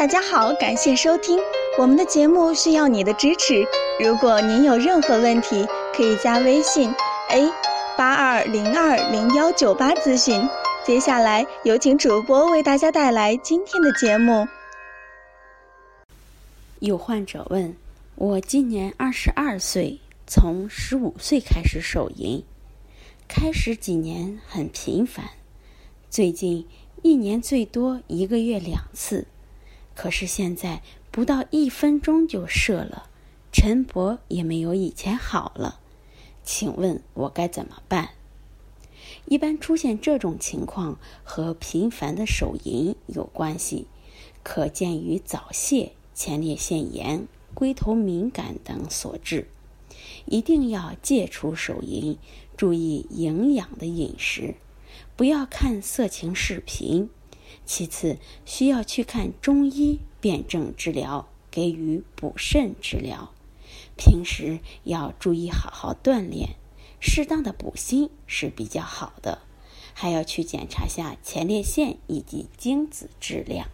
大家好，感谢收听我们的节目，需要你的支持。如果您有任何问题，可以加微信 a 八二零二零幺九八咨询。接下来有请主播为大家带来今天的节目。有患者问：我今年二十二岁，从十五岁开始手淫，开始几年很频繁，最近一年最多一个月两次，可是现在不到一分钟就射了，晨勃也没有以前好了，请问我该怎么办？一般出现这种情况和频繁的手淫有关系，可见于早泄。前列腺炎、龟头敏感等所致，一定要戒除手淫，注意营养的饮食，不要看色情视频。其次，需要去看中医辨证治疗，给予补肾治疗。平时要注意好好锻炼，适当的补锌是比较好的。还要去检查下前列腺以及精子质量。